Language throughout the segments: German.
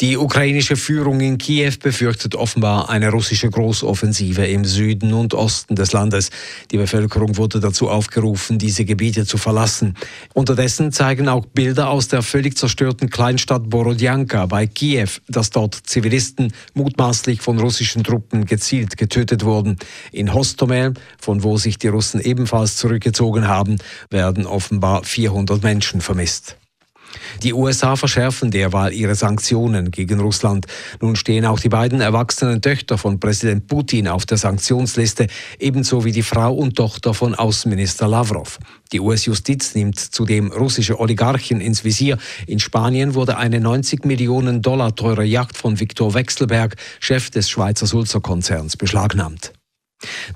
Die ukrainische Führung in Kiew befürchtet offenbar eine russische Großoffensive im Süden und Osten des Landes. Die Bevölkerung wurde dazu aufgerufen, diese Gebiete zu verlassen. Unterdessen zeigen auch Bilder aus der völlig zerstörten Kleinstadt Borodjanka bei Kiew, dass dort Zivilisten mutmaßlich von russischen Truppen gezielt getötet wurden. In Hostomel, von wo sich die Russen ebenfalls zurückgezogen haben, werden offenbar 400 Menschen vermisst. Die USA verschärfen derweil ihre Sanktionen gegen Russland. Nun stehen auch die beiden erwachsenen Töchter von Präsident Putin auf der Sanktionsliste, ebenso wie die Frau und Tochter von Außenminister Lavrov. Die US-Justiz nimmt zudem russische Oligarchen ins Visier. In Spanien wurde eine 90 Millionen Dollar teure Yacht von Viktor Wechselberg, Chef des Schweizer Sulzer-Konzerns, beschlagnahmt.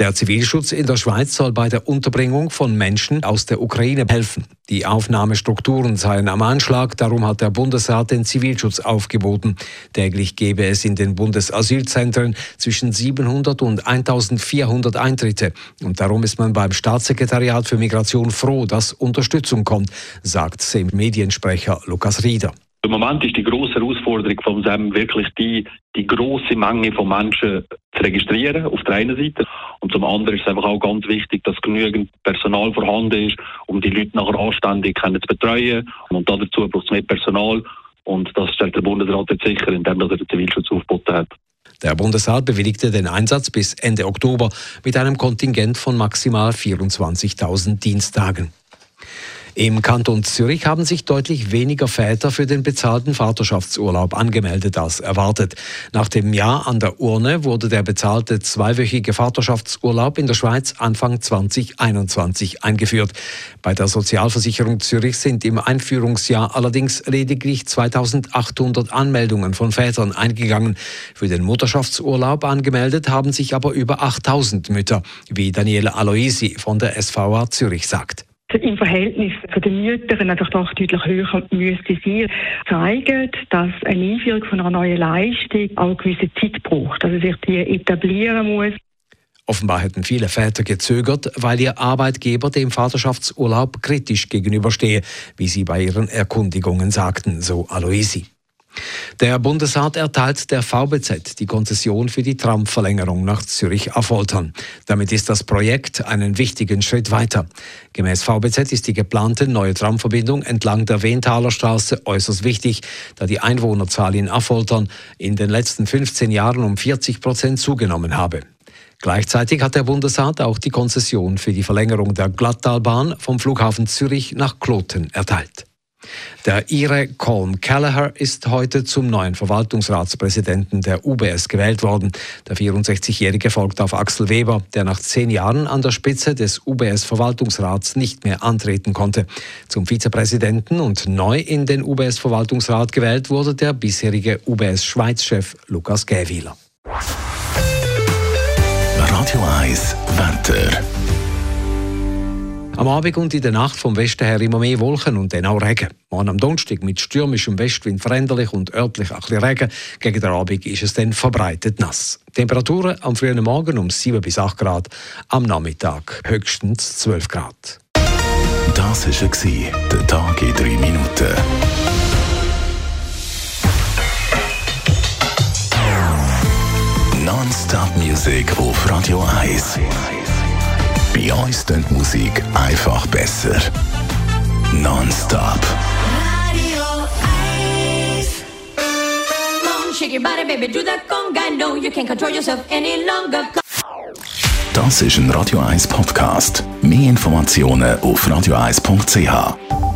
Der Zivilschutz in der Schweiz soll bei der Unterbringung von Menschen aus der Ukraine helfen. Die Aufnahmestrukturen seien am Anschlag, darum hat der Bundesrat den Zivilschutz aufgeboten. Täglich gebe es in den Bundesasylzentren zwischen 700 und 1400 Eintritte. Und darum ist man beim Staatssekretariat für Migration froh, dass Unterstützung kommt, sagt Mediensprecher Lukas Rieder. Im Moment ist die große Herausforderung von SEM wirklich die, die große Menge von Menschen zu registrieren, auf der einen Seite. Und zum anderen ist es einfach auch ganz wichtig, dass genügend Personal vorhanden ist, um die Leute nachher anständig zu betreuen. Und dazu braucht es mehr Personal. Und das stellt der Bundesrat jetzt sicher, indem er den Zivilschutz aufgeboten hat. Der Bundesrat bewilligte den Einsatz bis Ende Oktober mit einem Kontingent von maximal 24.000 Diensttagen. Im Kanton Zürich haben sich deutlich weniger Väter für den bezahlten Vaterschaftsurlaub angemeldet als erwartet. Nach dem Jahr an der Urne wurde der bezahlte zweiwöchige Vaterschaftsurlaub in der Schweiz Anfang 2021 eingeführt. Bei der Sozialversicherung Zürich sind im Einführungsjahr allerdings lediglich 2800 Anmeldungen von Vätern eingegangen. Für den Mutterschaftsurlaub angemeldet haben sich aber über 8000 Mütter, wie Daniela Aloisi von der SVA Zürich sagt im Verhältnis zu den Müttern einfach doch deutlich höher müsste sein, zeigen, dass eine Einführung von einer neuen Leistung auch eine gewisse Zeit braucht, also sich die etablieren muss. Offenbar hätten viele Väter gezögert, weil ihr Arbeitgeber dem Vaterschaftsurlaub kritisch gegenüberstehe, wie sie bei ihren Erkundigungen sagten, so Aloisi. Der Bundesrat erteilt der VBZ die Konzession für die Tramverlängerung nach Zürich-Affoltern. Damit ist das Projekt einen wichtigen Schritt weiter. Gemäß VBZ ist die geplante neue Tramverbindung entlang der Wehnthaler Straße äußerst wichtig, da die Einwohnerzahl in Affoltern in den letzten 15 Jahren um 40 Prozent zugenommen habe. Gleichzeitig hat der Bundesrat auch die Konzession für die Verlängerung der Glattalbahn vom Flughafen Zürich nach Kloten erteilt. Der Ire Colm Kelleher ist heute zum neuen Verwaltungsratspräsidenten der UBS gewählt worden. Der 64-Jährige folgt auf Axel Weber, der nach zehn Jahren an der Spitze des UBS-Verwaltungsrats nicht mehr antreten konnte. Zum Vizepräsidenten und neu in den UBS-Verwaltungsrat gewählt wurde der bisherige UBS-Schweiz-Chef Lukas Gäwieler. Radio 1 Wetter. Am Abend und in der Nacht vom Westen her immer mehr Wolken und dann auch Regen. Morgen am Donnerstag mit stürmischem Westwind veränderlich und örtlich ein bisschen Regen. Gegen den Abend ist es dann verbreitet nass. Temperaturen am frühen Morgen um 7 bis 8 Grad, am Nachmittag höchstens 12 Grad. Das war der Tag in 3 Minuten. Non-Stop-Musik auf Radio 1. Bei uns klingt Musik einfach besser. Non-stop. Radio 1. Shake your body, baby, do that conga. No, you can't control yourself any longer. Das ist ein Radio 1 Podcast. Mehr Informationen auf radio1.ch.